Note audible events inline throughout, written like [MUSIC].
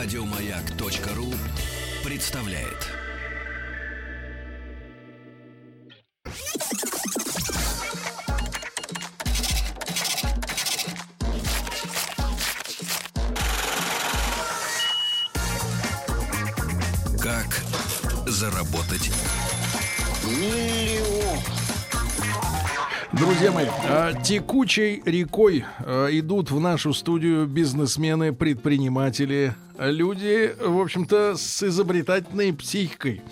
Радиомаяк.ру представляет. Как заработать Друзья мои, а, текучей рекой а, идут в нашу студию бизнесмены, предприниматели, люди, в общем-то, с изобретательной психикой.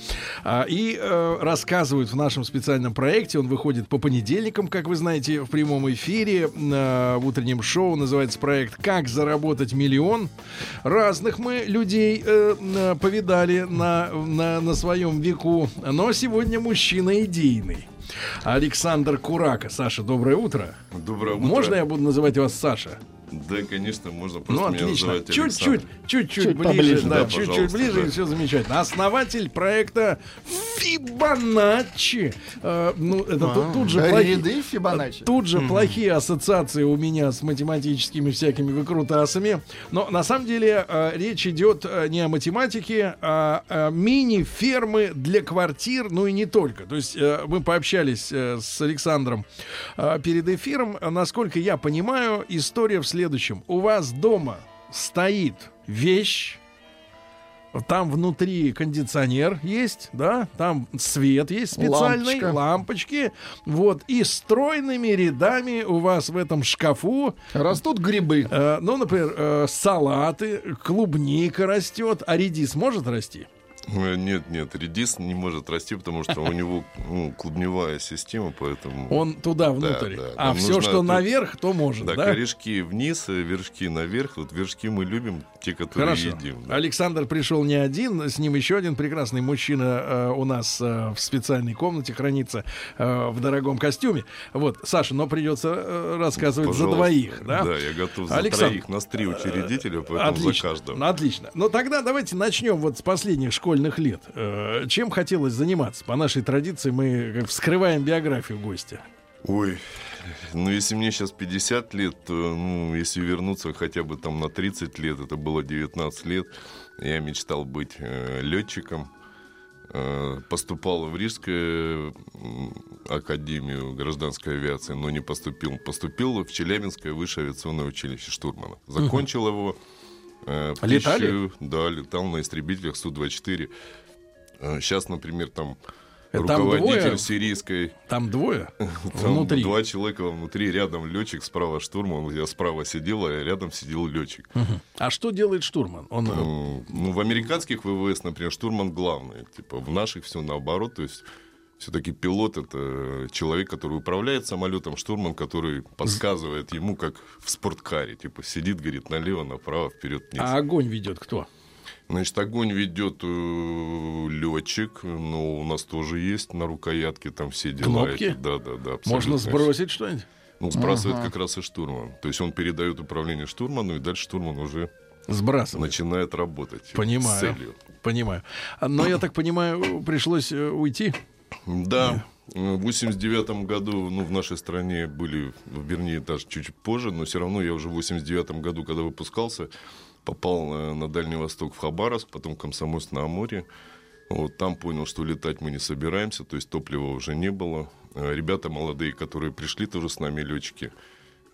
А, и э, рассказывают в нашем специальном проекте. Он выходит по понедельникам, как вы знаете, в прямом эфире в утреннем шоу. Называется проект «Как заработать миллион». Разных мы людей э, повидали на, на, на своем веку. Но сегодня мужчина идейный. Александр Курака. Саша, доброе утро. Доброе утро. Можно я буду называть вас Саша? Да, конечно, можно просто ну, меня отлично. Чуть-чуть, чуть-чуть ближе, поближе, да, чуть-чуть ближе, да. и все замечательно. Основатель проекта Фибоначчи. Э, ну, это а, тут, тут же плохие, Фибоначчи. Тут же mm-hmm. плохие ассоциации у меня с математическими всякими выкрутасами. Но на самом деле э, речь идет э, не о математике, а о мини-фермы для квартир, ну и не только. То есть э, мы пообщались э, с Александром э, перед эфиром. Насколько я понимаю, история в следующем. У вас дома стоит вещь, там внутри кондиционер есть, да, там свет есть специальный, Лампочка. лампочки, вот, и стройными рядами у вас в этом шкафу растут грибы. Э, ну, например, э, салаты, клубника растет, а редис может расти? Э, нет, нет, редис не может расти, потому что у него ну, клубневая система, поэтому... Он туда, внутрь. Да, да. А все, что тут... наверх, то может, да? Да, корешки вниз, вершки наверх. Вот вершки мы любим, те, которые Хорошо. едим. Да. Александр пришел не один, с ним еще один прекрасный мужчина э, у нас э, в специальной комнате хранится э, в дорогом костюме. Вот, Саша, но придется э, рассказывать Пожалуйста. за двоих, да? Да, я готов за Александр... троих. Нас три учредителя, поэтому отлично, за каждого. Отлично. Ну тогда давайте начнем вот с последних школьных школьных лет. Э, чем хотелось заниматься? По нашей традиции мы вскрываем биографию гостя. Ой, ну если мне сейчас 50 лет, то, ну, если вернуться хотя бы там на 30 лет, это было 19 лет, я мечтал быть э, летчиком. Э, поступал в Рижскую академию гражданской авиации, но не поступил. Поступил в Челябинское высшее авиационное училище штурмана. Закончил угу. его Э, Летали? Да, летал на истребителях Су-24. Сейчас, э, например, там э, там руководитель двое? сирийской. Там двое? [LAUGHS] Там внутри. два человека внутри, рядом летчик, справа штурман. Я справа сидел, а рядом сидел летчик. Угу. А что делает штурман? Он... Ну, в американских ВВС, например, штурман главный. Типа в наших все наоборот. То есть все-таки пилот это человек, который управляет самолетом, штурман, который подсказывает ему, как в спорткаре. Типа сидит, говорит, налево, направо, вперед, вниз. А огонь ведет кто? Значит, огонь ведет э, летчик, но у нас тоже есть на рукоятке там все дела. Кнопки? Эти. Да, да, да. Можно сбросить что-нибудь? Ну, сбрасывает ага. как раз и штурман. То есть он передает управление штурману, и дальше штурман уже Сбрасывает. начинает работать. Понимаю. С целью. Понимаю. Но я так понимаю, пришлось э, уйти. Да. В 89 году, ну, в нашей стране были, вернее, даже чуть позже, но все равно я уже в 89 году, когда выпускался, попал на, Дальний Восток в Хабаровск, потом в Комсомольск на Амуре. Вот там понял, что летать мы не собираемся, то есть топлива уже не было. Э, ребята молодые, которые пришли тоже с нами, летчики,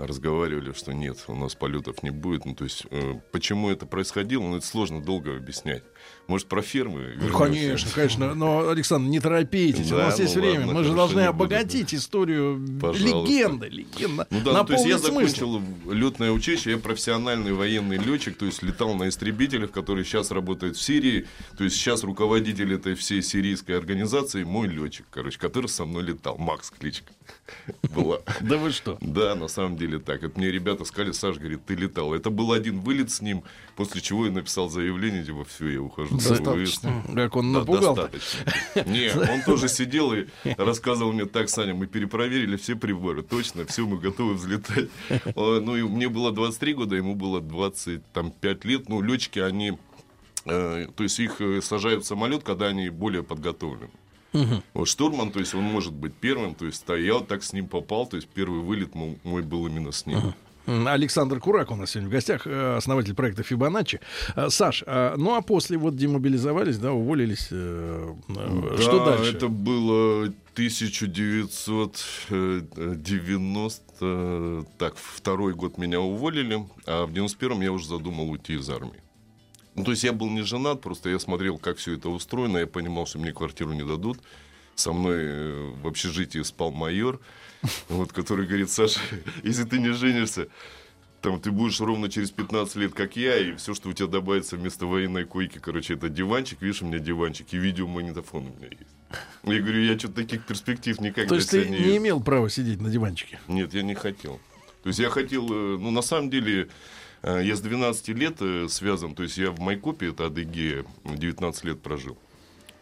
разговаривали, что нет, у нас полетов не будет. Ну, то есть, э, почему это происходило, ну, это сложно долго объяснять. Может, про фермы? Ну, конечно, конечно. Но, Александр, не торопитесь, да, у нас ну, есть ладно, время. Мы же должны обогатить буду. историю Пожалуйста. легенды. Легенда. Ну да, то есть я закончил летное училище, я профессиональный военный летчик, то есть летал на истребителях, которые сейчас работают в Сирии. То есть сейчас руководитель этой всей сирийской организации мой летчик, короче, который со мной летал. Макс кличка [LAUGHS] была. Да вы что? Да, на самом деле так. Это мне ребята сказали, Саш, говорит, ты летал. Это был один вылет с ним, после чего я написал заявление, типа, все, я ухожу Достаточно. Как он напугал. Достаточно. Не, он тоже сидел и рассказывал мне, так, Саня, мы перепроверили все приборы, точно, все, мы готовы взлетать. Ну, и мне было 23 года, ему было 25 лет. Ну, летчики, они, э, то есть их э, сажают в самолет, когда они более подготовлены. Угу. Вот штурман, то есть он может быть первым, то есть я вот так с ним попал, то есть первый вылет мой был именно с ним. Угу. Александр Курак у нас сегодня в гостях, э, основатель проекта Фибоначчи. Э, Саш, а, ну а после вот демобилизовались, да, уволились. Э, да, что дальше? это было 1990, так, второй год меня уволили, а в 91-м я уже задумал уйти из армии. Ну, то есть я был не женат, просто я смотрел, как все это устроено, я понимал, что мне квартиру не дадут. Со мной в общежитии спал майор, [LAUGHS] вот, который говорит, Саша, [LAUGHS] если ты не женишься, там ты будешь ровно через 15 лет, как я, и все, что у тебя добавится вместо военной койки, короче, это диванчик, видишь, у меня диванчик, и видеомагнитофон у меня есть. Я говорю, я что-то таких перспектив никак То есть ты не, не имел права сидеть на диванчике? Нет, я не хотел. То есть я хотел, э, ну, на самом деле, э, я с 12 лет э, связан, то есть я в Майкопе, это Адыгея, 19 лет прожил.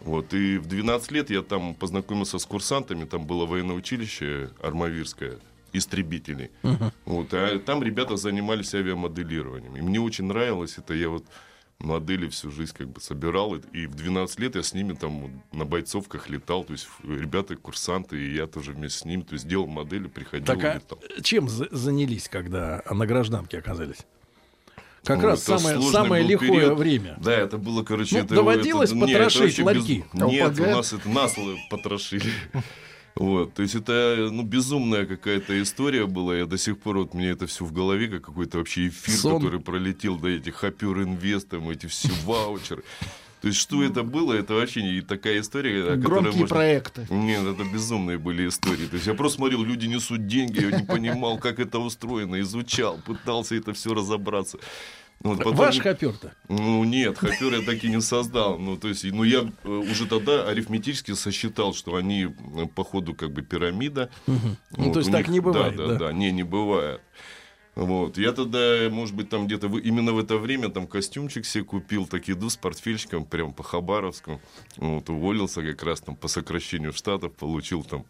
Вот, и в 12 лет я там познакомился с курсантами, там было военное училище Армавирское, истребителей. Uh-huh. Вот, а там ребята занимались авиамоделированием. И мне очень нравилось это, я вот модели всю жизнь как бы собирал. И в 12 лет я с ними там на бойцовках летал. То есть ребята курсанты, и я тоже вместе с ними. То есть делал модели, приходил так, а летал. чем занялись, когда на гражданке оказались? Как ну, раз самое, самое лихое период. время. Да, это было, короче... Ну, это, доводилось это, потрошить нет, ларьки? Без... Нет, у нас это насло потрошили. [LAUGHS] Вот, то есть это, ну, безумная какая-то история была. Я до сих пор, вот мне это все в голове, как какой-то вообще эфир, Сон. который пролетел до этих Хапюр Инвестом, эти все [LAUGHS] ваучеры. То есть, что это было, это вообще не такая история, Громкие можно... проекты. Нет, это безумные были истории. То есть, я просто смотрел, люди несут деньги, я не понимал, как это устроено, изучал, пытался это все разобраться. Вот потом, Ваш хопер-то? Ну, нет, хопер я так и не создал. Ну, то есть, ну, я э, уже тогда арифметически сосчитал, что они э, по ходу как бы пирамида. Угу. Вот, ну, то есть, так них, не бывает, да? Да, да, да, не, не бывает. Вот. Я тогда, может быть, там где-то именно в это время там костюмчик себе купил, так иду с портфельчиком прям по Хабаровску. Вот, уволился как раз там по сокращению штатов, получил там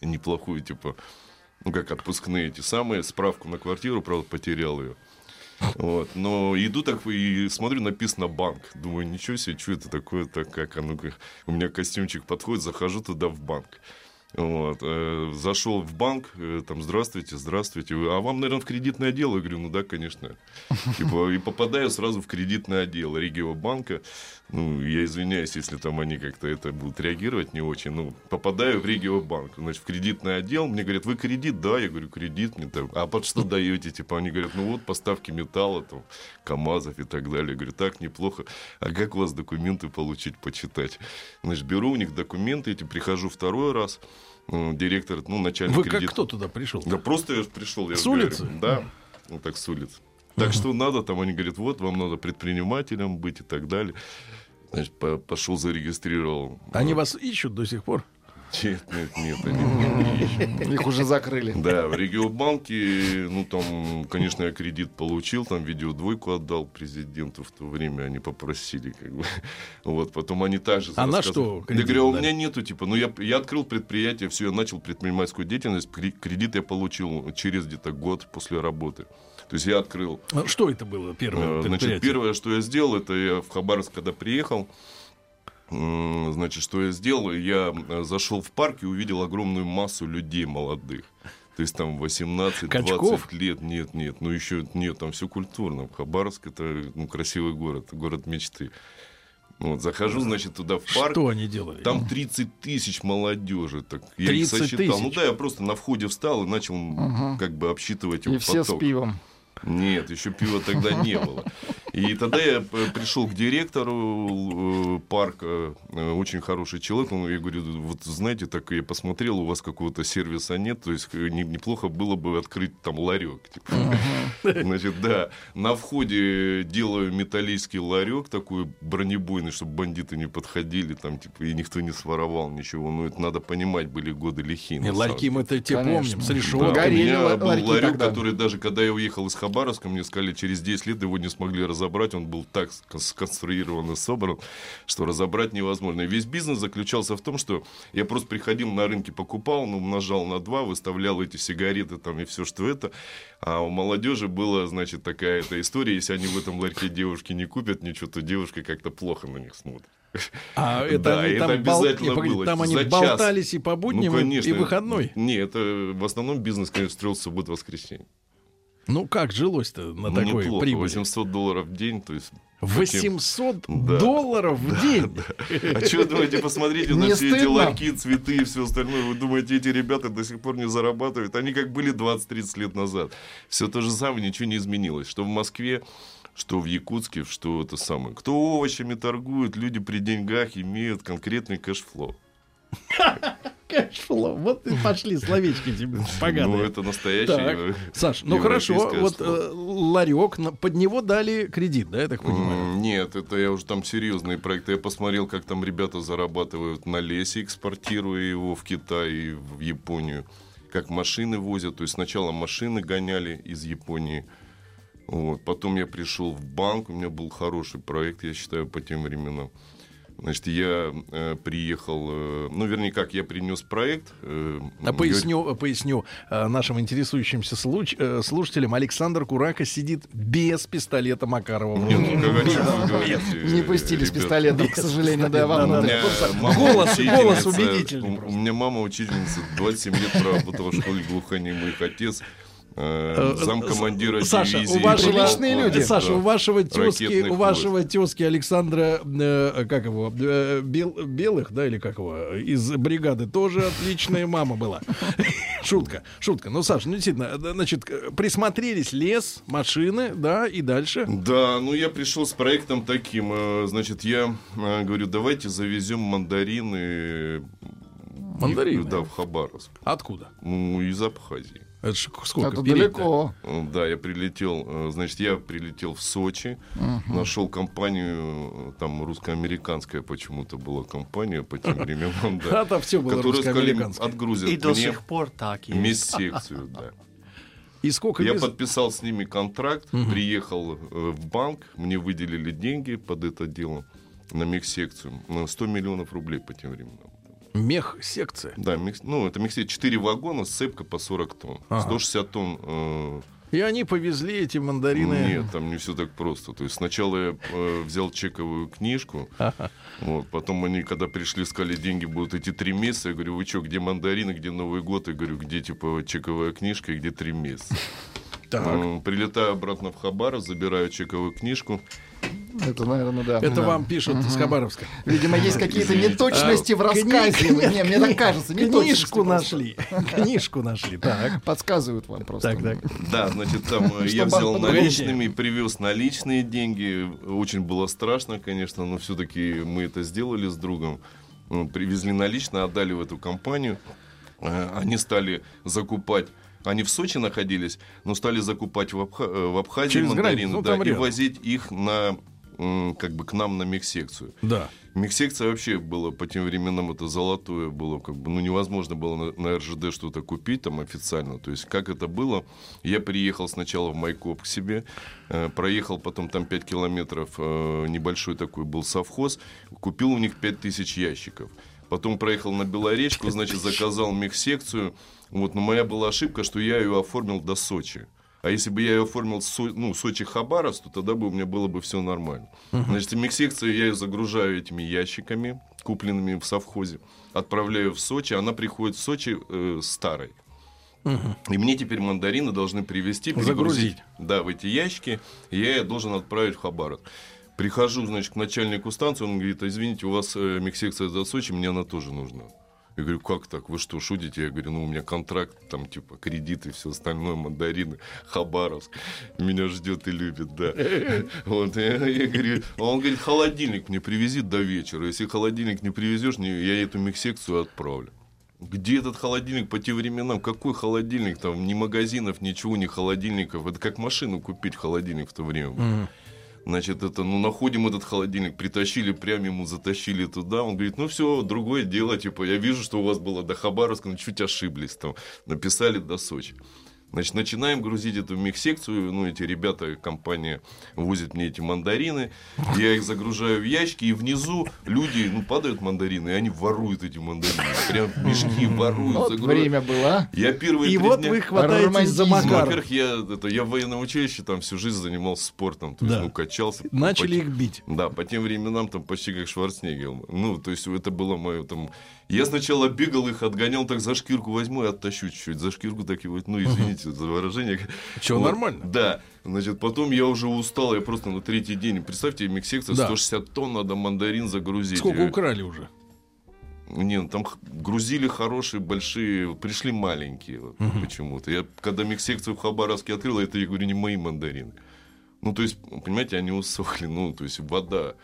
неплохую, типа, ну, как отпускные эти самые, справку на квартиру, правда, потерял ее. Вот. Но иду так и смотрю, написано банк. Думаю, ничего себе, что это такое, так как оно, у меня костюмчик подходит, захожу туда в банк. Вот. Э, зашел в банк, э, там, здравствуйте, здравствуйте. А вам, наверное, в кредитное отдел? Я говорю, ну да, конечно. Типа, и попадаю сразу в кредитный отдел Регио банка. Ну, я извиняюсь, если там они как-то это будут реагировать не очень. Ну, попадаю в Регио банк, значит, в кредитный отдел. Мне говорят, вы кредит? Да, я говорю, кредит. Мне там, а под что даете? Типа, они говорят, ну вот поставки металла, там, КАМАЗов и так далее. Я говорю, так, неплохо. А как у вас документы получить, почитать? Значит, беру у них документы эти, прихожу второй раз директор, ну, начальник Вы как кто туда пришел? Да просто я пришел. Я с улицы? Говорю, да, вот так с улицы. Так что надо, там они говорят, вот, вам надо предпринимателем быть и так далее. Значит, пошел, зарегистрировал. Они вас ищут до сих пор? Нет, нет, нет, они Их уже закрыли. Да, в регионбанке, ну там, конечно, я кредит получил, там видеодвойку отдал президенту в то время, они попросили, как бы. Вот, потом они также... А на что Я говорю, «А у меня нету, типа, ну я, я открыл предприятие, все, я начал предпринимательскую деятельность, кредит я получил через где-то год после работы. То есть я открыл... А что это было первое э, Значит, первое, что я сделал, это я в Хабаровск, когда приехал, Значит, что я сделал? Я э, зашел в парк и увидел огромную массу людей молодых. То есть там 18-20 лет. Нет, нет, ну еще нет, там все культурно. Хабаровск это ну, красивый город, город мечты. Вот, захожу, значит, туда в парк. Что они делали? Там 30 тысяч молодежи. Так, я их сосчитал. Ну тысяч? Ну да, я просто на входе встал и начал угу. как бы обсчитывать его И поток. все с пивом. Нет, еще пива тогда не было. И тогда я пришел к директору э, парка, э, очень хороший человек, он, я говорю, вот знаете, так я посмотрел, у вас какого-то сервиса нет, то есть э, неплохо было бы открыть там ларек. Типа. Значит, да, на входе делаю металлический ларек такой бронебойный, чтобы бандиты не подходили, там, типа, и никто не своровал ничего. Ну, это надо понимать, были годы лихие. Ларьки мы-то те помним, с решеткой. Да, у меня был ларек, тогда. который даже, когда я уехал из Хабаровска, мне сказали, через 10 лет его не смогли разобрать разобрать, он был так сконструирован и собран, что разобрать невозможно. И весь бизнес заключался в том, что я просто приходил на рынке, покупал, ну, умножал на два, выставлял эти сигареты там и все, что это. А у молодежи была, значит, такая эта история, если они в этом ларьке девушки не купят ничего, то девушка как-то плохо на них смотрит. А [LAUGHS] это, да, они это там обязательно бол... было. Там они За болтались час. и по будням, ну, конечно, и выходной? Не, это в основном бизнес, конечно, строился в субботу-воскресенье. Ну, как жилось-то на ну, такой неплохо, прибыли? 800 долларов в день, то есть 800 [LAUGHS] да. долларов в день. Да. А что вы думаете, посмотрите на все эти ларьки, цветы и все остальное. Вы думаете, эти ребята до сих пор не зарабатывают? Они как были 20-30 лет назад. Все то же самое, ничего не изменилось. Что в Москве, что в Якутске, что это самое. Кто овощами торгует, люди при деньгах имеют конкретный cash flow. [LAUGHS] Cash flow. Вот и пошли словечки тебе поганые. Ну, это настоящий. Саш, ну хорошо, вот э, ларек, под него дали кредит, да, я так понимаю? Нет, это я уже там серьезные проекты. Я посмотрел, как там ребята зарабатывают на лесе, экспортируя его в Китай и в Японию. Как машины возят. То есть сначала машины гоняли из Японии. Вот. Потом я пришел в банк, у меня был хороший проект, я считаю, по тем временам. Значит, я э, приехал, э, ну, вернее, как, я принес проект. Э, а поясню, говорит... поясню э, нашим интересующимся случ, э, слушателям. Александр Курака сидит без пистолета Макарова. Нет, ну, Не пустили с пистолетом, к сожалению, да, вам Голос, голос убедительный. У меня мама учительница, 27 лет проработала в школе глухонемых. Отец Э, э, замкомандира Саша, дивизии. У вашего, личные люди. Саша, у вашего тезки, у вашего тезки Александра, э, как его, э, Бел, Белых, да, или как его, из бригады тоже отличная мама была. [LAUGHS] Шутка, шутка. Ну, Саша, ну, действительно, значит, присмотрелись лес, машины, да, и дальше. Да, ну, я пришел с проектом таким, значит, я говорю, давайте завезем мандарины. Мандарины? Да, в Хабаровск. Откуда? Ну, из Абхазии. Это ж сколько? Это далеко. Да, я прилетел, э, значит, я прилетел в Сочи, угу. нашел компанию, э, там русско-американская почему-то была компания по тем временам, да. А [LAUGHS] там все было русско-американское. Отгрузят И до сих пор так есть. Мест-секцию, [LAUGHS] да. И сколько Я подписал с ними контракт, угу. приехал э, в банк, мне выделили деньги под это дело на мех-секцию. 100 миллионов рублей по тем временам. Мех-секция? Да, мех, ну, это мех 4 вагона, сцепка по 40 тонн. Ага. 160 тонн э, и они повезли эти мандарины. Нет, там не все так просто. То есть сначала я э, взял чековую книжку, ага. вот, потом они, когда пришли, сказали, деньги будут эти три месяца. Я говорю, вы что, где мандарины, где Новый год? Я говорю, где типа чековая книжка и где три месяца. Так. Прилетаю обратно в Хабар, забираю чековую книжку. Это, наверное, да. Это да. вам пишут угу. из Хабаровска. Видимо, есть какие-то неточности в рассказе. Не, мне так кажется. Книжку нашли. Книжку нашли. Так. Подсказывают вам просто. Так, так. Да, значит, там э, я взял наличными, привез наличные деньги. Очень было страшно, конечно, но все-таки мы это сделали с другом. Привезли наличные, отдали в эту компанию. Э, они стали закупать они в Сочи находились, но стали закупать в, Абха... Э, в Абхазии Через мандарины ну, да, и возить их на как бы к нам на мехсекцию. Да. Мехсекция вообще была по тем временам это золотое было, как бы, ну невозможно было на, на РЖД что-то купить там официально. То есть как это было? Я приехал сначала в Майкоп к себе, э, проехал потом там 5 километров, э, небольшой такой был совхоз, купил у них 5000 ящиков. Потом проехал на Белоречку, значит, заказал мехсекцию. Вот, но моя была ошибка, что я ее оформил до Сочи. А если бы я ее оформил Со, ну, Сочи-Хабаровск, то тогда бы у меня было бы все нормально. Uh-huh. Значит, миксекцию я ее загружаю этими ящиками, купленными в совхозе, отправляю в Сочи, она приходит в Сочи э, старой. Uh-huh. И мне теперь мандарины должны привезти, загрузить, да, в эти ящики, и я ее должен отправить в Хабаровск. Прихожу, значит, к начальнику станции, он говорит, извините, у вас э, миксекция за Сочи, мне она тоже нужна. Я говорю, как так? Вы что, шутите? Я говорю, ну, у меня контракт, там, типа, кредиты, все остальное, мандарины, Хабаровск. Меня ждет и любит, да. [LAUGHS] Вот, я, я говорю, а он говорит, холодильник мне привези до вечера. Если холодильник не привезешь, я эту миксекцию отправлю. Где этот холодильник по тем временам? Какой холодильник? Там ни магазинов, ничего, ни холодильников. Это как машину купить холодильник в то время. Mm-hmm. Значит, это, ну, находим этот холодильник, притащили, прямо ему затащили туда. Он говорит, ну, все, другое дело, типа, я вижу, что у вас было до Хабаровска, но чуть ошиблись там. Написали до Сочи. Значит, начинаем грузить эту мех-секцию. Ну, эти ребята, компания возит мне эти мандарины. Я их загружаю в ящики, и внизу люди, ну, падают мандарины, и они воруют эти мандарины. Прям мешки воруют. Вот время было. Я первые И вот дня... вы хватаетесь за Макар. Во-первых, я, это, я в военном училище там всю жизнь занимался спортом. То есть, да. ну, качался. Начали по, их бить. Да, по тем временам там почти как Шварценеггер. Ну, то есть, это было мое там... Я сначала бегал их, отгонял так за шкирку возьму и оттащу чуть-чуть. За шкирку так вот, ну, извините, за выражение. Чего, вот, нормально? Да. Значит, потом я уже устал, я просто на третий день, представьте, миксекция, да. 160 тонн надо мандарин загрузить. Сколько украли уже? Не, ну, там грузили хорошие, большие, пришли маленькие вот, угу. почему-то. Я когда миксекцию в Хабаровске открыл, это, я говорю, не мои мандарины. Ну, то есть, понимаете, они усохли, ну, то есть вода.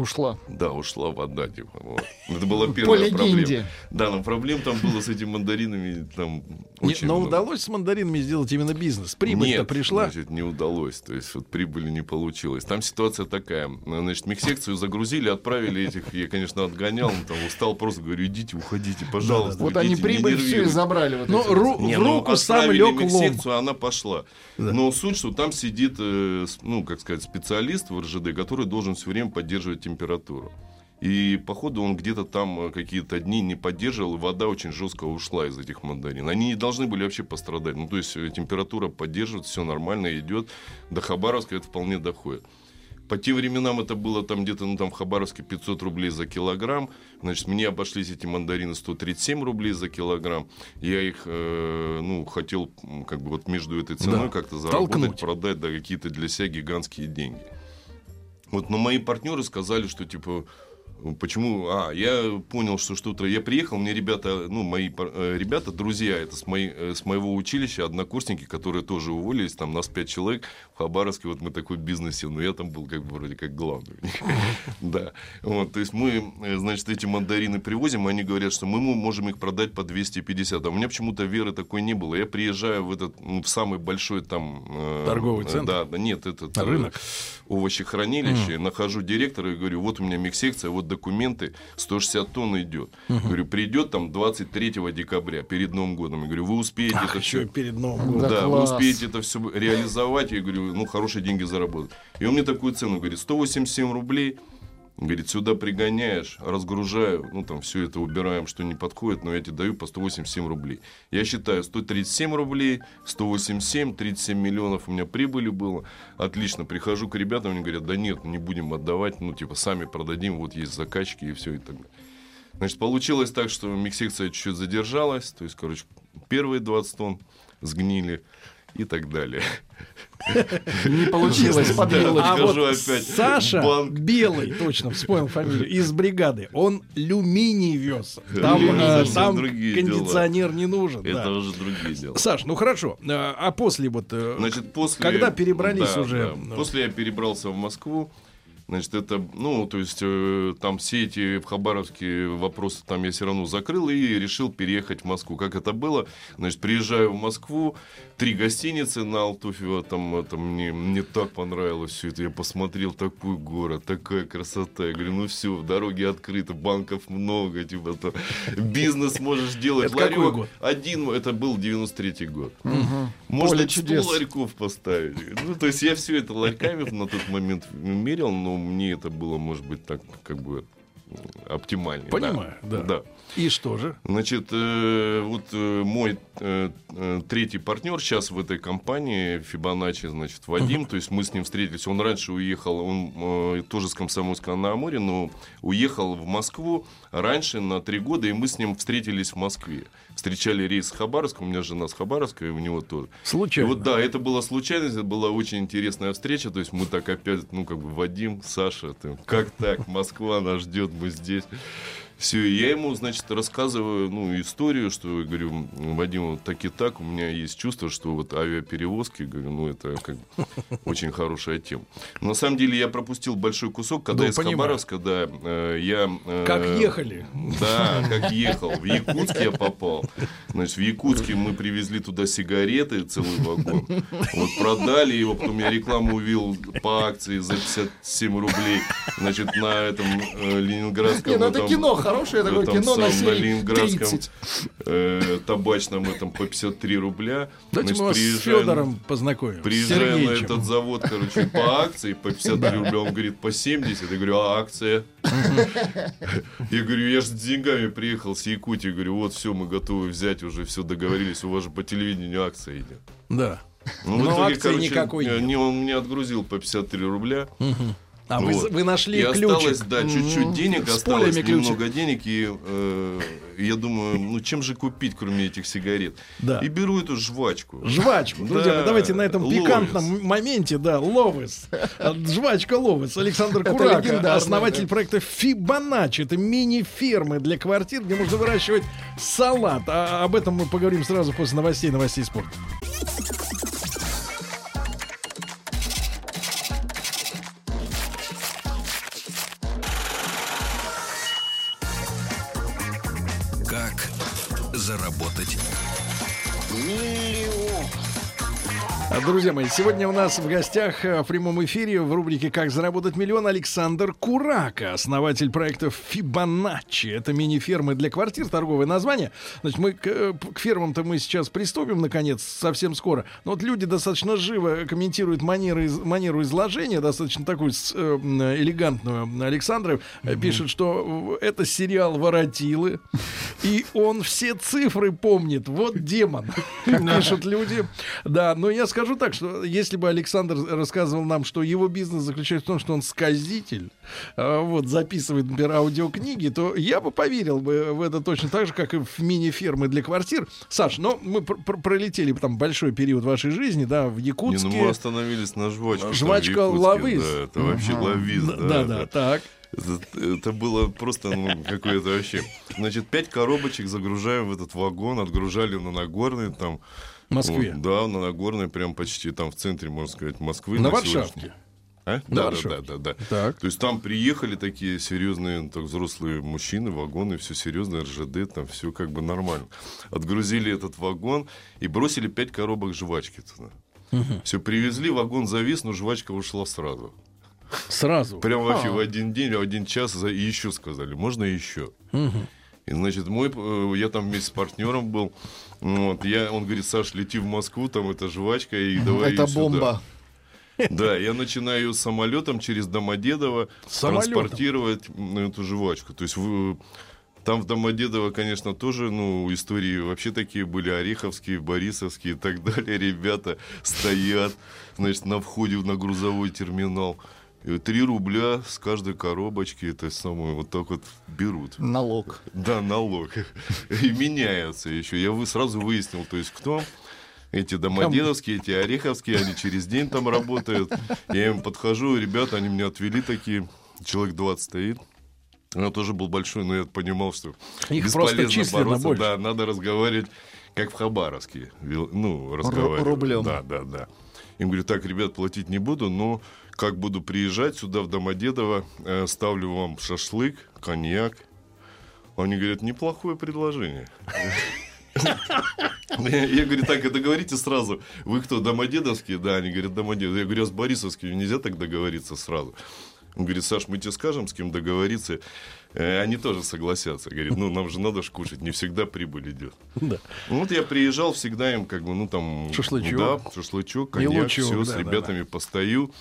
Ушла. Да, ушла вода, типа. Вот. Это была [LAUGHS] первая По проблема. Да, но проблем там было с этими мандаринами там очень Но много. удалось с мандаринами сделать именно бизнес. Прибыль-то пришла? значит, не удалось. То есть, вот прибыли не получилось. Там ситуация такая. Значит, миксекцию загрузили, отправили этих. Я, конечно, отгонял, но там устал, просто говорю, идите, уходите, пожалуйста. Вот они прибыль все и забрали. Вот ну, ру- не, в ну, руку сам лег миксекцию, она пошла. Да. Но суть, что там сидит э, ну, как сказать, специалист в РЖД, который должен все время поддерживать температуру. И, походу, он где-то там э, какие-то дни не поддерживал, и вода очень жестко ушла из этих мандарин. Они не должны были вообще пострадать. Ну, то есть, э, температура поддерживает, все нормально идет. До Хабаровска это вполне доходит. По тем временам это было там где-то ну, там в Хабаровске 500 рублей за килограмм. Значит, мне обошлись эти мандарины 137 рублей за килограмм. Я их, э, ну, хотел как бы вот между этой ценой да. как-то заработать, Толкнуть. продать, да, какие-то для себя гигантские деньги. Вот, но мои партнеры сказали, что типа Почему? А, я понял, что что-то... Я приехал, мне ребята, ну, мои э, ребята, друзья, это с, мои, э, с моего училища, однокурсники, которые тоже уволились, там нас пять человек в Хабаровске, вот мы такой бизнесе, но я там был как бы вроде как главный. [LAUGHS] Да. Вот, то есть мы, э, значит, эти мандарины привозим, они говорят, что мы можем их продать по 250. А у меня почему-то веры такой не было. Я приезжаю в этот, ну, в самый большой там... Торговый центр? Да, да, нет, этот... Рынок? Овощехранилище. Нахожу директора и говорю, вот у меня миксекция, вот документы, 160 тонн идет. Угу. Говорю, придет там 23 декабря, перед Новым годом. Я говорю, вы успеете Ах, это все... перед Новым годом. Да, да вы успеете это все реализовать. Я говорю, ну, хорошие деньги заработать. И он мне такую цену говорит, 187 рублей – Говорит, сюда пригоняешь, разгружаю, ну там все это убираем, что не подходит, но я тебе даю по 187 рублей. Я считаю, 137 рублей, 187, 37 миллионов у меня прибыли было. Отлично, прихожу к ребятам, они говорят, да нет, не будем отдавать, ну типа сами продадим, вот есть заказчики и все далее. Значит, получилось так, что миксекция чуть-чуть задержалась, то есть, короче, первые 20 тонн сгнили и так далее. Не получилось, подвел. А вот опять. Саша Банк. Белый, точно, вспомнил фамилию, из бригады, он люминий вез. Там, э, там кондиционер дела. не нужен. Это да. уже другие дела. Саш, ну хорошо. Э, а после вот... Э, Значит, после... Когда перебрались да, уже... Да. После я перебрался в Москву. Значит, это, ну, то есть, э, там все эти в Хабаровске вопросы там я все равно закрыл и решил переехать в Москву. Как это было? Значит, приезжаю в Москву, три гостиницы на Алтуфьево, там это мне, мне так понравилось все это. Я посмотрел такой город, такая красота. Я говорю, ну все, в дороге открыто, банков много, типа, то, бизнес можешь делать. Это какой год? Один, это был 93-й год. Угу. Можно 100 ларьков поставить. Ну, то есть, я все это ларьками на тот момент мерил, но мне это было, может быть, так как бы оптимальнее. Понимаю, да. да. И что же? Значит, э, вот э, мой э, третий партнер сейчас в этой компании, Фибоначчи, значит, Вадим, uh-huh. то есть мы с ним встретились, он раньше уехал, он тоже с Комсомольска на Амуре, но уехал в Москву раньше на три года, и мы с ним встретились в Москве. Встречали рейс с Хабаровска, у меня жена с Хабаровска, и у него тоже. Случайно? И вот да, это была случайность, это была очень интересная встреча, то есть мы так опять, ну как бы, Вадим, Саша, ты, как так, Москва нас ждет, мы здесь. Все, я ему, значит, рассказываю, ну, историю, что, говорю, Вадим, вот так и так, у меня есть чувство, что вот авиаперевозки, говорю, ну, это как очень хорошая тема. Но на самом деле я пропустил большой кусок, когда да, из понимаю. Хабаровска, да, э, я... Э, как ехали. Да, как ехал. В Якутск я попал. Значит, в Якутске мы привезли туда сигареты, целый вагон. Вот продали его, потом я рекламу увидел по акции за 57 рублей. Значит, на этом э, ленинградском... Не, ну это кино хорошее такое кино на серии 30. Э, табачном этом по 53 рубля. Давайте Значит, мы вас с Федором познакомим. Приезжаем на этот завод, короче, по акции по 53 рубля. Он говорит, по 70. Я говорю, а акция? Я говорю, я же с деньгами приехал с Якутии. Говорю, вот все, мы готовы взять, уже все договорились. У вас же по телевидению акция идет. Да. Ну, Но итоге, акции короче, никакой не, он мне отгрузил по 53 рубля. Угу. А вот. вы, вы нашли и ключик. осталось, да, чуть-чуть денег, С осталось немного денег, и э, я думаю, ну чем же купить, кроме этих сигарет? Да. И беру эту жвачку. Жвачку. Да. Друзья, давайте на этом Ловис. пикантном моменте, да, Ловис. Жвачка Ловис. Александр Курака, основатель проекта Фибоначчи. Это мини-фермы для квартир, где можно выращивать салат. А об этом мы поговорим сразу после новостей, новостей спорта. Друзья мои, сегодня у нас в гостях э, в прямом эфире в рубрике «Как заработать миллион» Александр Курака, основатель проекта Фибоначчи. Это мини-фермы для квартир, торговое название. Значит, мы к, э, к фермам-то мы сейчас приступим, наконец, совсем скоро. Но вот люди достаточно живо комментируют манеры, манеру изложения, достаточно такую э, элегантную. Александр mm-hmm. пишет, что это сериал «Воротилы», и он все цифры помнит. Вот демон, [LAUGHS] пишут люди. Да, но я скажу так, что если бы Александр рассказывал нам, что его бизнес заключается в том, что он сказитель, а, вот, записывает, например, аудиокниги, то я бы поверил бы в это точно так же, как и в мини-фермы для квартир. Саш, но мы пр пр пролетели там большой период вашей жизни, да, в Якутске. Не, ну мы остановились на жвачке. Жвачка лавыз. Да, это вообще ага. лавиз. Да, да, да, да, так. Это, это было просто ну, какое-то вообще. Значит, пять коробочек загружаем в этот вагон, отгружали на Нагорный, там Москве. Вот, да, на Нагорной, прям почти там в центре, можно сказать, Москвы. На, на Варшавке. А? Да, да, да, да, да. Так. То есть там приехали такие серьезные, так взрослые мужчины, вагоны, все серьезно, РЖД, там все как бы нормально. Отгрузили этот вагон и бросили пять коробок жвачки туда. Угу. Все, привезли, вагон завис, но жвачка ушла сразу. Сразу? Прям вообще в один день, в один час и еще сказали, можно еще. Угу. И, значит, мой, э, я там вместе с партнером был. Вот, я, он говорит, Саш, лети в Москву, там эта жвачка, и давай Это бомба. Да, я начинаю самолетом через Домодедово самолетом. транспортировать эту жвачку. То есть там в Домодедово, конечно, тоже, ну, истории вообще такие были, Ореховские, Борисовские и так [LAUGHS] далее. Ребята стоят, значит, на входе на грузовой терминал. Три рубля с каждой коробочки, это самое, вот так вот берут. Налог. Да, налог. И меняются еще. Я сразу выяснил, то есть кто эти домодедовские, эти ореховские, они через день там работают. Я им подхожу, ребята, они меня отвели такие, человек 20 стоит. Он тоже был большой, но я понимал, что Их бесполезно бороться. Больше. Да, надо разговаривать, как в Хабаровске. Ну, разговаривать. Рублем. Да, да, да. Им говорю, так, ребят, платить не буду, но как буду приезжать сюда, в Домодедово, э, ставлю вам шашлык, коньяк. Они говорят, неплохое предложение. Я говорю, так, это говорите сразу. Вы кто, домодедовские? Да, они говорят, домодедовские. Я говорю, а с Борисовскими нельзя так договориться сразу. Он говорит, Саш, мы тебе скажем, с кем договориться. Э, они тоже согласятся. Говорит, ну, нам же надо ж кушать, не всегда прибыль идет. [LAUGHS] Да. Ну, вот я приезжал, всегда им как бы, ну, там... Шашлычок. Да, шашлычок, коньяк, все, да, с ребятами да, да. постою.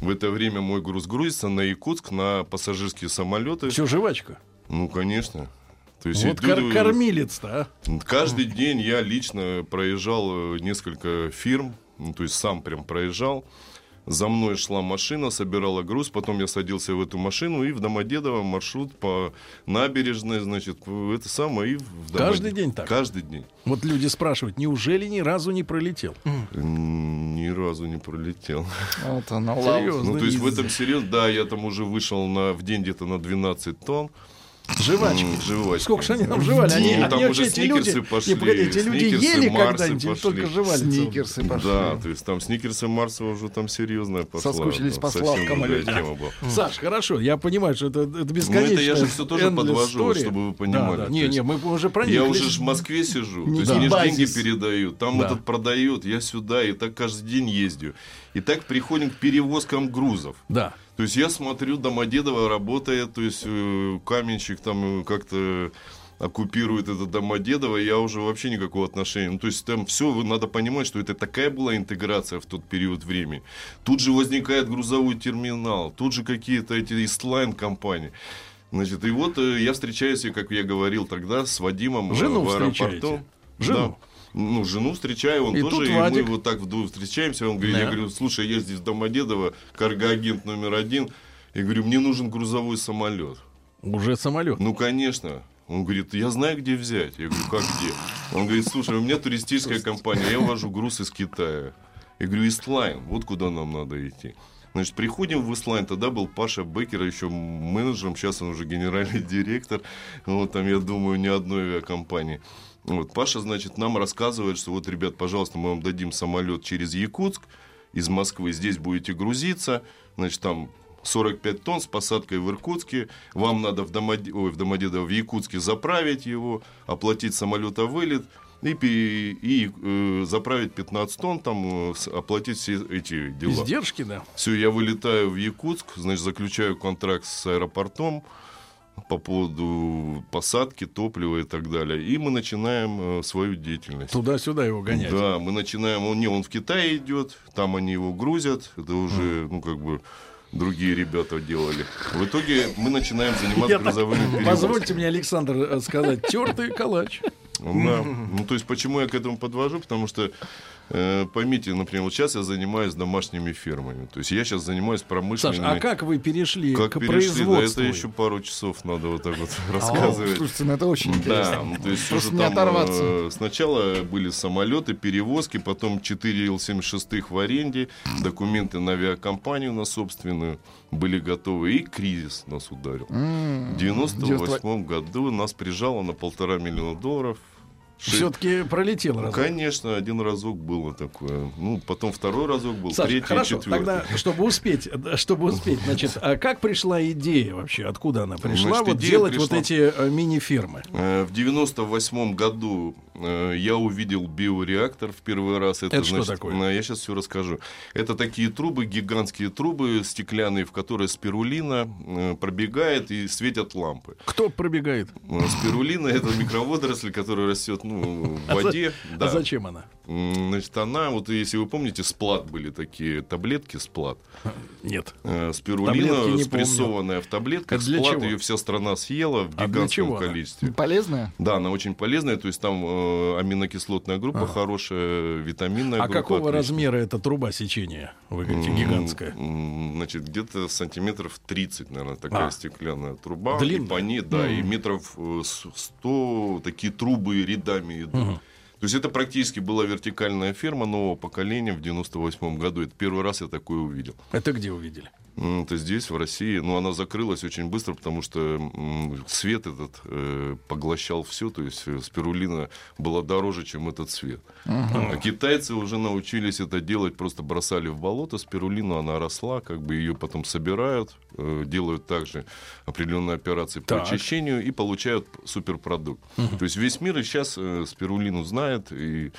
В это время мой груз грузится на Якутск, на пассажирские самолеты. Все жвачка? Ну, конечно. То есть вот кор- кормилец-то, а? Каждый [LAUGHS] день я лично проезжал э, несколько фирм, ну, то есть сам прям проезжал. За мной шла машина, собирала груз, потом я садился в эту машину и в Домодедово маршрут по набережной, значит, это самое и в Домодедово. Каждый день так? Каждый день. Вот люди спрашивают, неужели ни разу не пролетел? Ни разу не пролетел. Вот она, Серьезно? Ну, то есть в этом серьезно, да, я там уже вышел на, в день где-то на 12 тонн. Жвачки. Жвачки. Сколько же они там жевали? Они, ну, там они уже эти люди, пошли. Не, погоди, эти люди ели когда-нибудь, только жевали. Сникерсы пошли. Да, то есть там сникерсы Марса уже там серьезная пошла. Соскучились по славкам люди. Саш, хорошо, я понимаю, что это, это бесконечно. Ну, это я же все тоже подвожу, story. чтобы вы понимали. Да, да. Не, не, мы уже проникли. Я уже в Москве сижу, то есть мне деньги передают, там этот продают, я сюда, и так каждый день ездю. И так приходим к перевозкам грузов. Да. То есть я смотрю, Домодедово работает, то есть э, каменщик там э, как-то оккупирует это Домодедово, я уже вообще никакого отношения. Ну, то есть там все, надо понимать, что это такая была интеграция в тот период времени. Тут же возникает грузовой терминал, тут же какие-то эти истлайн-компании. Значит, и вот э, я встречаюсь, как я говорил тогда, с Вадимом Жену в аэропорту. Жену? Да ну, жену встречаю, он и тоже, и мы вот так вдвоем встречаемся, он говорит, да. я говорю, слушай, я здесь Домодедово, каргоагент номер один, я говорю, мне нужен грузовой самолет. Уже самолет? Ну, конечно. Он говорит, я знаю, где взять. Я говорю, как где? Он говорит, слушай, у меня туристическая компания, я вожу груз из Китая. Я говорю, Истлайн, вот куда нам надо идти. Значит, приходим в Ислайн, тогда был Паша Бекер, еще менеджером, сейчас он уже генеральный [LAUGHS] директор, вот там, я думаю, ни одной авиакомпании. Вот, Паша, значит, нам рассказывает, что вот, ребят, пожалуйста, мы вам дадим самолет через Якутск, из Москвы, здесь будете грузиться, значит, там 45 тонн с посадкой в Иркутске. Вам надо в, Домоде... Ой, в Домодедово, в Якутске заправить его, оплатить самолета вылет и, и э, заправить 15 тонн, там, э, оплатить все эти дела. Издержки, да. Все, я вылетаю в Якутск, значит, заключаю контракт с аэропортом по поводу посадки, топлива и так далее. И мы начинаем э, свою деятельность. Туда-сюда его гонять. Да, мы начинаем, он, не, он в Китае идет, там они его грузят, это уже, ну, как бы другие ребята делали. В итоге мы начинаем заниматься Я грузовыми перевозками. Позвольте мне, Александр, э, сказать, тертый калач. Да. Ну, то есть, почему я к этому подвожу? Потому что поймите, например, вот сейчас я занимаюсь домашними фермами. То есть я сейчас занимаюсь промышленными... Саш, а как вы перешли как к перешли, производству? Да, это еще пару часов надо вот так вот рассказывать. Слушайте, ну это очень интересно. Да, ну, то есть Просто не там, оторваться. Э, сначала были самолеты, перевозки, потом 4 Ил-76 в аренде, документы на авиакомпанию на собственную были готовы, и кризис нас ударил. В 98 году нас прижало на полтора миллиона долларов, все-таки пролетел разок. Конечно, один разок было такое. Ну, потом второй разок был, Саша, третий, хорошо, четвертый. Тогда, чтобы успеть, чтобы успеть, значит, а как пришла идея вообще? Откуда она пришла? Значит, вот делать пришла... вот эти э, мини-фермы. Э, в 98 году э, я увидел биореактор в первый раз. Это, Это значит, что такое? Я сейчас все расскажу. Это такие трубы, гигантские трубы стеклянные, в которые спирулина пробегает и светят лампы. Кто пробегает? Спирулина это микроводоросль, который растет ну, в воде. А, да. а зачем она? Значит, она, вот если вы помните, сплат были такие таблетки сплат. [LAUGHS] Нет. Э, спирулина, спрессованная в таблетках. для сплат чего? ее вся страна съела в гигантском а количестве. Полезная? Да, она очень полезная. То есть там э, аминокислотная группа ага. хорошая, витаминная а группа. А какого отличная. размера эта труба сечения? Вы говорите, гигантская. Значит, где-то сантиметров 30, наверное, такая а. стеклянная труба. Длинная? И по ней, да, mm. и метров 100 э, такие трубы рядами идут. Угу. То есть это практически была вертикальная ферма нового поколения в 98 году. Это первый раз я такое увидел. Это где увидели? Это здесь, в России. Но она закрылась очень быстро, потому что свет этот э, поглощал все. То есть э, спирулина была дороже, чем этот свет. Uh-huh. А китайцы уже научились это делать. Просто бросали в болото спирулину, она росла, как бы ее потом собирают, э, делают также определенные операции по так. очищению и получают суперпродукт. Uh-huh. То есть весь мир и сейчас э, спирулину знает, и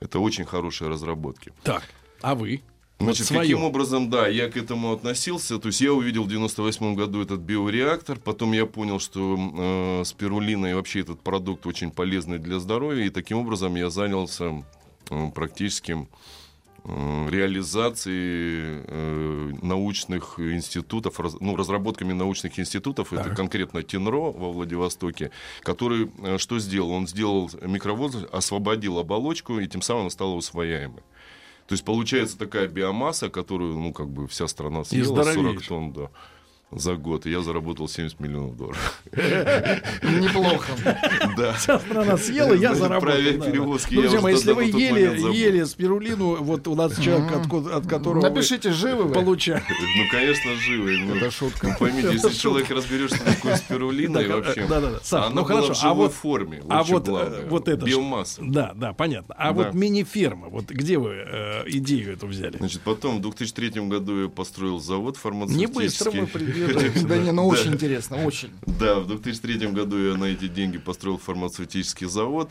это очень хорошие разработки. Так, а вы? Значит, вот каким образом, да, я к этому относился. То есть я увидел в 98 году этот биореактор, потом я понял, что э, спирулина и вообще этот продукт очень полезный для здоровья, и таким образом я занялся э, практическим э, реализацией э, научных институтов, раз, ну, разработками научных институтов, так. это конкретно ТИНРО во Владивостоке, который э, что сделал? Он сделал микровоздух, освободил оболочку, и тем самым стала усвояемой. То есть получается такая биомасса, которую, ну, как бы вся страна съела, 40 тонн, да за год. И я заработал 70 миллионов долларов. Неплохо. Да. Вся страна съела, я заработал. перевозки. Друзья мои, если вы ели, ели спирулину, вот у нас человек, от которого Напишите, живы вы? Ну, конечно, живы. Ну, Это шутка. Ну, поймите, если человек разберет, что такое спирулина и вообще... Да, да, да. Ну, хорошо. А вот форме. А вот вот это... Биомасса. Да, да, понятно. А вот мини-ферма, вот где вы э, идею эту взяли? Значит, потом в 2003 году я построил завод фармацевтический. Не быстро мы [LAUGHS] Да не, ну очень интересно, очень. Да, в 2003 году я на эти деньги построил фармацевтический завод.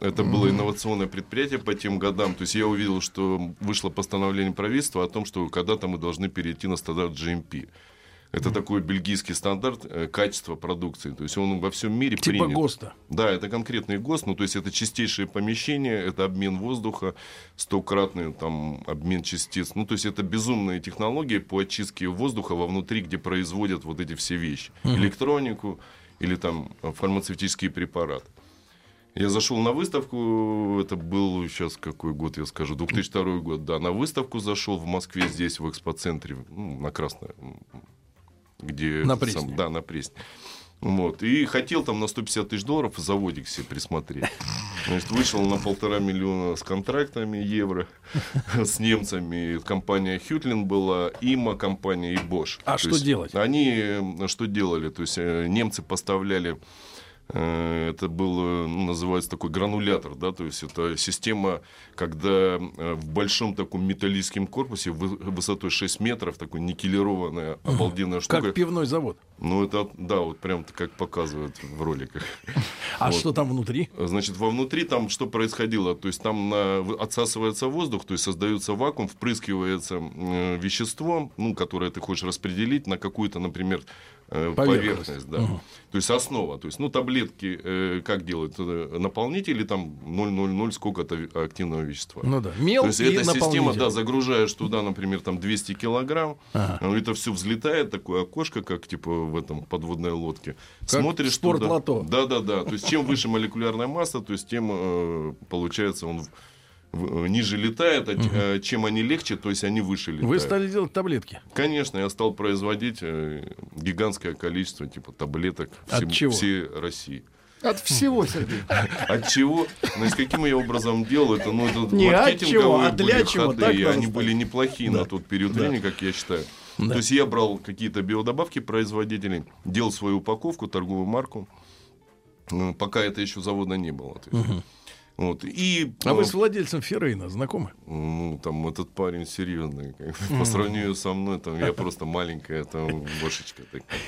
Это было инновационное предприятие по тем годам. То есть я увидел, что вышло постановление правительства о том, что когда-то мы должны перейти на стандарт GMP. Это такой бельгийский стандарт э, качества продукции. То есть он во всем мире типа принят. ГОСТа. Да, это конкретный ГОСТ. Ну, то есть это чистейшее помещение, это обмен воздуха, стократный там, обмен частиц. Ну, то есть это безумные технологии по очистке воздуха вовнутри, где производят вот эти все вещи. mm Электронику или там фармацевтические препараты. Я зашел на выставку, это был сейчас какой год, я скажу, 2002 год, да, на выставку зашел в Москве, здесь, в экспоцентре, ну, на Красной, где... На Пресне. Сам, да, на Пресне. Вот. И хотел там на 150 тысяч долларов заводик себе присмотреть. Значит, вышел на полтора миллиона с контрактами евро [LAUGHS] с немцами. Компания Хютлин была, ИМА компания и Bosch. А То что делать? Они э, что делали? То есть э, немцы поставляли это был, э, называется такой гранулятор, да, то есть это система, когда э, в большом таком металлическом корпусе высотой 6 метров, такой никелированная, обалденная штука. Как пивной завод. Ну, это, да, вот прям как показывают в роликах. А вот. что там внутри? Значит, вовнутри там что происходило? То есть там на, отсасывается воздух, то есть создается вакуум, впрыскивается э, вещество, ну, которое ты хочешь распределить на какую-то, например, э, поверхность. поверхность да. угу. То есть основа. То есть, ну, таблетки э, как делают? Наполнители там 0,00 сколько-то активного вещества. Ну да. Мел То есть, эта система, да, загружаешь туда, например, там 200 килограмм, ага. это все взлетает, такое окошко, как типа в этом подводной лодке. Как Смотришь спортлото. Да, да, да. То есть чем выше молекулярная масса, то есть тем э, получается он ниже летает, а угу. чем они легче, то есть они выше летают. Вы стали делать таблетки? Конечно, я стал производить э, гигантское количество типа таблеток От всем, чего? всей России. От всего, Сергей. [LAUGHS] От чего? Ну, с каким я образом делал это? Ну, это не от чего, а для чего? Ходы, и они были неплохие да. на тот период да. времени, как я считаю. Да. То есть я брал какие-то биодобавки производителей, делал свою упаковку, торговую марку, ну, пока это еще завода не было. То есть. Угу. Вот. И, а вы с владельцем Феррейна знакомы? Ну, там этот парень серьезный. По сравнению со мной, там я просто маленькая, там бошечка такая.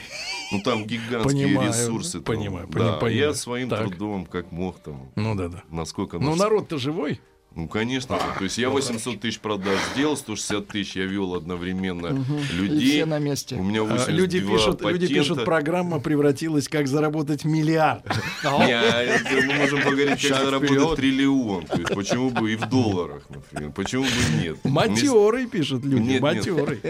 Ну, там гигантские понимаю, ресурсы. Там. Понимаю, да, понимаю. Я своим так. трудом, как мог там. Ну, да, да. Насколько... Ну, народ-то живой. Ну, конечно. То есть я 800 тысяч продаж сделал, 160 тысяч я вел одновременно угу. людей. И все на месте. У меня 82 а, люди пишут, патента. люди пишут, программа превратилась, как заработать миллиард. [LAUGHS] Мы можем поговорить, как заработать триллион. То есть почему бы и в долларах, например. Почему бы нет? Матерый пишут люди, матерый.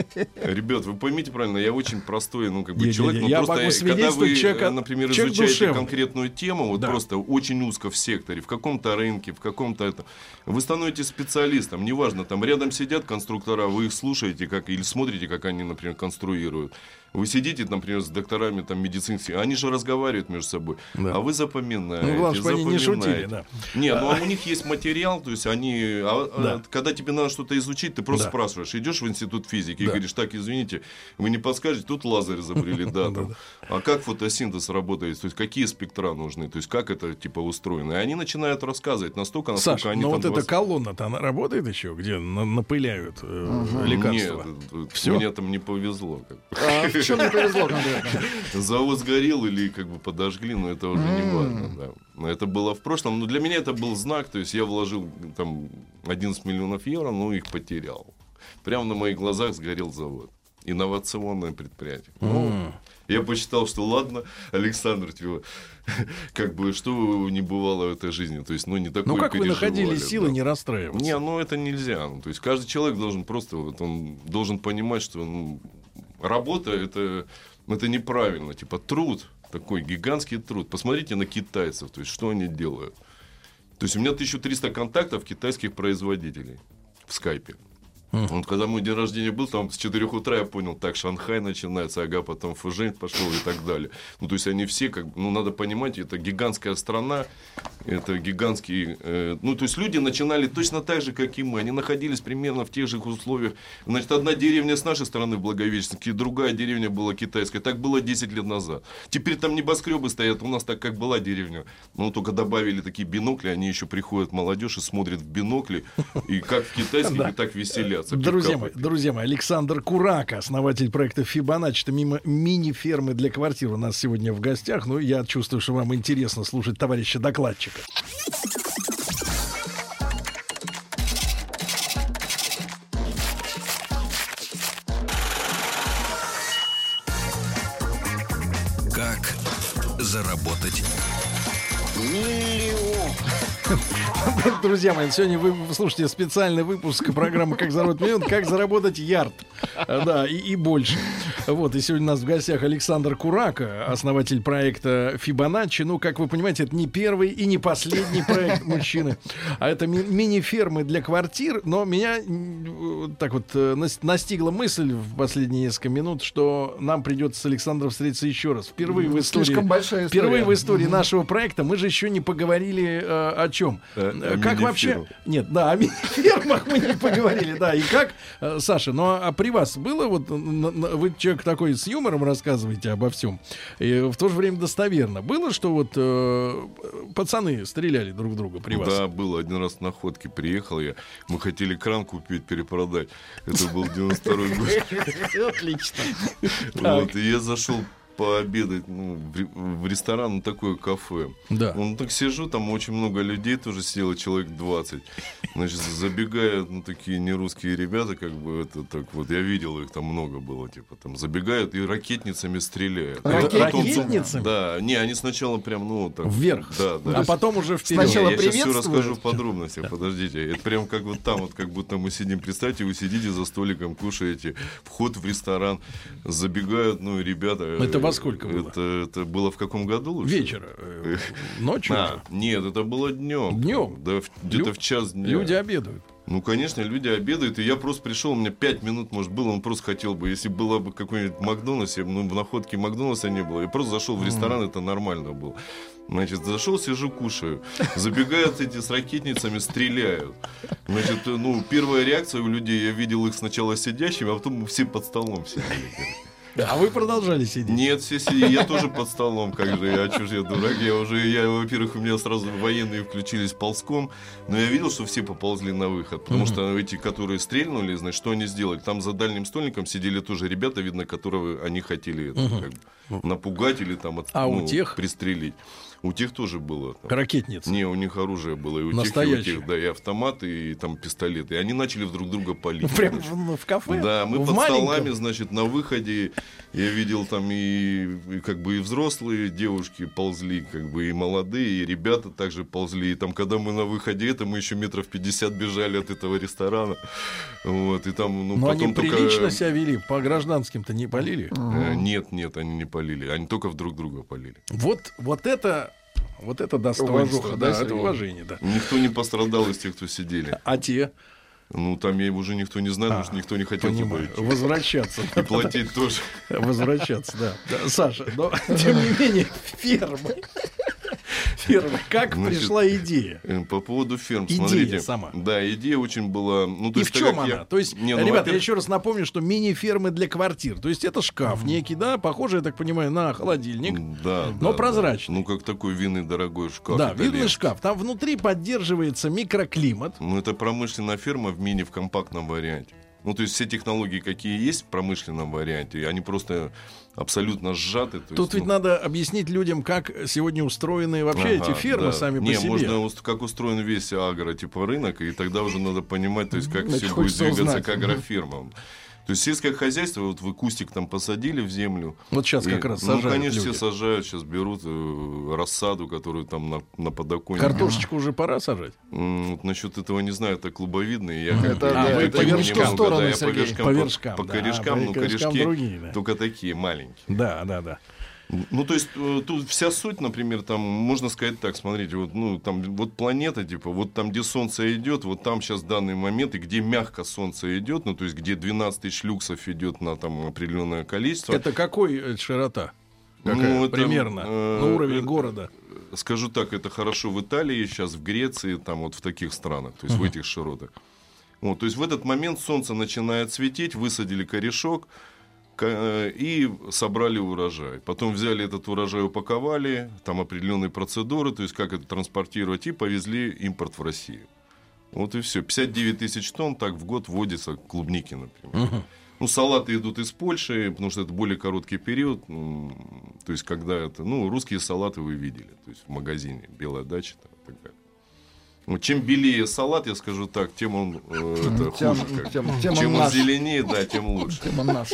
Ребят, вы поймите правильно, я очень простой, ну, как бы человек. Я могу когда вы, например, изучаете конкретную тему, вот просто очень узко в секторе, в каком-то рынке, в каком-то это вы становитесь специалистом, неважно, там рядом сидят конструктора, вы их слушаете как, или смотрите, как они, например, конструируют. Вы сидите, например, с докторами там, медицинских, они же разговаривают между собой, да. а вы запоминаете. Ну, главное, чтобы они не шутили, да. Не, ну а у них есть материал, то есть они, а, а да. а, когда тебе надо что-то изучить, ты просто да. спрашиваешь, идешь в институт физики да. и говоришь, так, извините, вы не подскажете, тут лазер изобрели, да, там, а как фотосинтез работает, то есть какие спектра нужны, то есть как это типа устроено. И они начинают рассказывать настолько, насколько Саша, они но вот эта колонна-то, она работает еще, где напыляют э, лекарства? Нет, Все? мне там не повезло. А чем не повезло конкретно? Завод сгорел или как бы подожгли, но это уже не важно, да. Но это было в прошлом. Но для меня это был знак, то есть я вложил там 11 миллионов евро, но их потерял. Прямо на моих глазах сгорел завод. Инновационное предприятие. Ну, я посчитал, что ладно, Александр, типа, [LAUGHS] как бы что не бывало в этой жизни. То есть, ну, не такой Ну, как вы находили силы да. не расстраиваться? Не, ну, это нельзя. Ну, то есть, каждый человек должен просто, вот, он должен понимать, что ну, работа это, это неправильно. Типа, труд, такой гигантский труд. Посмотрите на китайцев, то есть, что они делают. То есть, у меня 1300 контактов китайских производителей в скайпе. Вот когда мой день рождения был, там с 4 утра я понял, так, Шанхай начинается, ага, потом Фужень пошел и так далее. Ну, то есть они все, как ну, надо понимать, это гигантская страна, это гигантский... Э, ну, то есть люди начинали точно так же, как и мы. Они находились примерно в тех же условиях. Значит, одна деревня с нашей стороны в Благовещенске, другая деревня была китайская. Так было 10 лет назад. Теперь там небоскребы стоят, у нас так как была деревня. Ну, только добавили такие бинокли, они еще приходят молодежь и смотрят в бинокли, и как в китайских, [LAUGHS] и так веселят смеяться. Друзья мои, друзья мои, Александр Курака, основатель проекта Фибоначчи, это мимо мини-фермы для квартир у нас сегодня в гостях. Ну, я чувствую, что вам интересно слушать товарища докладчика. Друзья мои, сегодня вы слушаете специальный выпуск программы «Как заработать миллион», «Как заработать ярд». Да, и, и больше. Вот, и сегодня у нас в гостях Александр Курака, основатель проекта Фибоначчи. Ну, как вы понимаете, это не первый и не последний проект мужчины, а это ми- мини-фермы для квартир. Но меня так вот э, настигла мысль в последние несколько минут, что нам придется с Александром встретиться еще раз. Впервые в истории, Слишком большая история. впервые в истории нашего проекта мы же еще не поговорили э, о чем. Э, о как вообще? Нет, да, о мини-фермах мы не поговорили, да. И как, э, Саша, ну а при вас было вот вы человек такой с юмором рассказываете обо всем, и в то же время достоверно. Было, что вот э, пацаны стреляли друг друга при вас? Да, было. Один раз на ходке приехал я. Мы хотели кран купить, перепродать. Это был 92-й год. [LAUGHS] Отлично. Вот, и я зашел пообедать ну, в, в ресторан, ну, такое кафе. Да. Ну, так сижу, там очень много людей тоже сидело, человек 20. Значит, забегают, ну, такие нерусские ребята, как бы, это так вот, я видел их, там много было, типа, там, забегают и ракетницами стреляют. Ракетницами? Да, не, они сначала прям, ну, так. Вверх? Да, да. А потом уже вперед. Сначала я сейчас все расскажу в подробностях, подождите. Это прям как вот там, вот как будто мы сидим, представьте, вы сидите за столиком, кушаете, вход в ресторан, забегают, ну, ребята. Это во сколько было? Это, это было в каком году лучше? Вечера. Э, ночью? А, нет, это было днем. Днем? Да, где-то Лю... в час дня. Люди обедают. Ну, конечно, люди обедают, и я просто пришел, у меня пять минут, может, было, он просто хотел бы, если было бы какой-нибудь Макдональдс, ну, в находке Макдональдса не было, я просто зашел в ресторан, это нормально было. Значит, зашел, сижу, кушаю. Забегают эти с ракетницами, стреляют. Значит, ну, первая реакция у людей, я видел их сначала сидящими, а потом все под столом сидели. А вы продолжали сидеть? Нет, все сидели. Я тоже под столом, как же. Я чужой дурак. Я уже, я, во-первых, у меня сразу военные включились ползком. Но я видел, что все поползли на выход. Потому что эти, которые стрельнули, значит, что они сделали? Там за дальним стольником сидели тоже ребята, видно, которые они хотели это, как бы, напугать или там от, а ну, у тех? пристрелить. У тех тоже было. Там. Ракетница. Не, у них оружие было. И у Настоящее. тех, и у тех, да, и автоматы, и там пистолеты. И они начали друг друга палить. Прям в, в кафе? Да, мы в под маленьком? столами, значит, на выходе. Я видел там и, и как бы и взрослые девушки ползли, как бы и молодые, и ребята также ползли. И там, когда мы на выходе, это мы еще метров 50 бежали от этого ресторана. Вот, и там, ну, Но потом они только... прилично себя вели, по гражданским-то не полили? Э, нет, нет, они не полили. Они только в друг друга полили. Вот, вот это вот это достоинство, да, это уважение, да. Никто не пострадал из тех, кто сидели. А те? Ну, там я уже никто не знает, а, потому что никто не хотел понимаю. туда идти. Возвращаться. И платить тоже. Возвращаться, да. Саша, но тем не менее, ферма. Ферма. Как Значит, пришла идея? Э, по поводу ферм, идея смотрите. сама. Да, идея очень была... Ну, то И есть, в чем она? Я... То есть, Не, ну, ребята, я еще раз напомню, что мини-фермы для квартир. То есть это шкаф mm. некий, да, похоже, я так понимаю, на холодильник. Да, но да, прозрачный. Да. Ну, как такой винный дорогой шкаф. Да, винный шкаф. Там внутри поддерживается микроклимат. Ну, это промышленная ферма в мини в компактном варианте. Ну, то есть все технологии, какие есть в промышленном варианте, они просто абсолютно сжаты. Тут есть, ведь ну... надо объяснить людям, как сегодня устроены вообще ага, эти фермы да. сами Не, по себе. можно, как устроен весь агро, типа рынок, и тогда уже надо понимать, то есть как все будет двигаться узнать. к агрофирмам. То есть сельское хозяйство, вот вы кустик там посадили в землю. Вот сейчас и, как раз сажают Ну, конечно, люди. все сажают, сейчас берут э, рассаду, которую там на, на подоконнике. Картошечку уже пора сажать? М, вот насчет этого не знаю, это клубовидные. Я это, как, да, я, это по вершкам, да, я по вершкам, по, вершкам, по, да, корешкам, а, ну, корешки другие, да. только такие маленькие. Да, да, да. Ну, то есть, э, тут вся суть, например, там, можно сказать так, смотрите, вот, ну, там, вот планета, типа, вот там, где Солнце идет, вот там сейчас данный момент, и где мягко Солнце идет, ну, то есть, где 12 тысяч люксов идет на там определенное количество. Это какой э, широта? Какая? Ну, это, Примерно, э, на уровень э, города. Скажу так, это хорошо в Италии, сейчас в Греции, там вот в таких странах, то есть, uh-huh. в этих широтах. Вот, то есть, в этот момент Солнце начинает светить, высадили корешок, и собрали урожай. Потом взяли этот урожай, упаковали, там определенные процедуры, то есть как это транспортировать, и повезли импорт в Россию. Вот и все. 59 тысяч тонн так в год вводится клубники, например. Угу. Ну, салаты идут из Польши, потому что это более короткий период. То есть, когда это... Ну, русские салаты вы видели. То есть, в магазине «Белая дача» там, и так далее. Ну, чем белее салат, я скажу так, тем он э, [LAUGHS] это тем, хуже. Как. Тем, тем чем он, он зеленее, да, тем [LAUGHS] лучше. Тем он наш.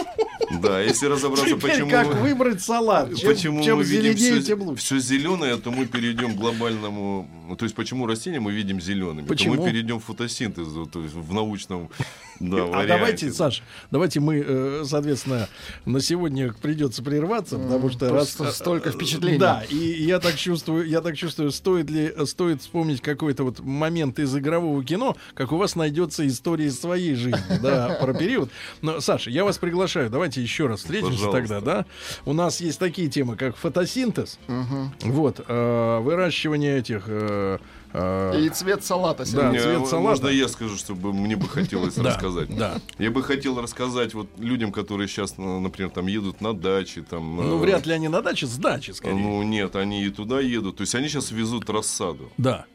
Да, если разобраться, Теперь почему... как выбрать салат? Чем, почему чем мы зеленее, видим все, тем лучше. все зеленое, то мы перейдем к глобальному Ну, то есть почему растения мы видим зелеными? Почему? То мы перейдем в фотосинтез, то есть в научном [LAUGHS] да, А давайте, Саш, давайте мы, э, соответственно, на сегодня придется прерваться, потому что раз столько впечатлений. Да, и я так чувствую, я так чувствую, стоит ли стоит вспомнить какой-то вот момент из игрового кино, как у вас найдется история из своей жизни, да, [LAUGHS] про период. Но, Саша, я вас приглашаю, давайте еще раз встретимся Пожалуйста. тогда, да. У нас есть такие темы, как фотосинтез, угу. вот, э, выращивание этих э, э, и цвет салата. Да, цвет салата. Можно я скажу, чтобы мне бы хотелось рассказать? Да. Я бы хотел рассказать вот людям, которые сейчас, например, там едут на даче, там. Ну вряд ли они на даче, с дачи скорее. Ну нет, они и туда едут. То есть они сейчас везут рассаду. Да.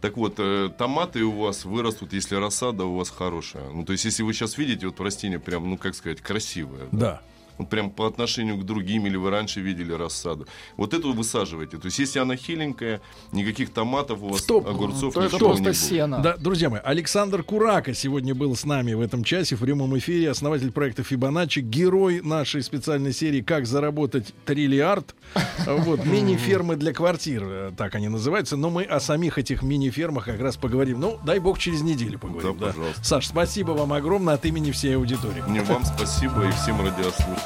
Так вот, э, томаты у вас вырастут, если рассада у вас хорошая. Ну, то есть, если вы сейчас видите, вот растение прям, ну, как сказать, красивое. Да. да вот прям по отношению к другим, или вы раньше видели рассаду. Вот эту высаживаете. То есть, если она хиленькая, никаких томатов у вас, Стоп. огурцов, то это просто сено. Да, друзья мои, Александр Курака сегодня был с нами в этом часе в прямом эфире, основатель проекта Фибоначчи, герой нашей специальной серии «Как заработать триллиард». [LAUGHS] Вот, мини-фермы для квартир, э, так они называются. Но мы о самих этих мини-фермах как раз поговорим. Ну, дай бог, через неделю поговорим. Да, да. Саш, спасибо вам огромное от имени всей аудитории. Не вам спасибо и всем радиослушателям.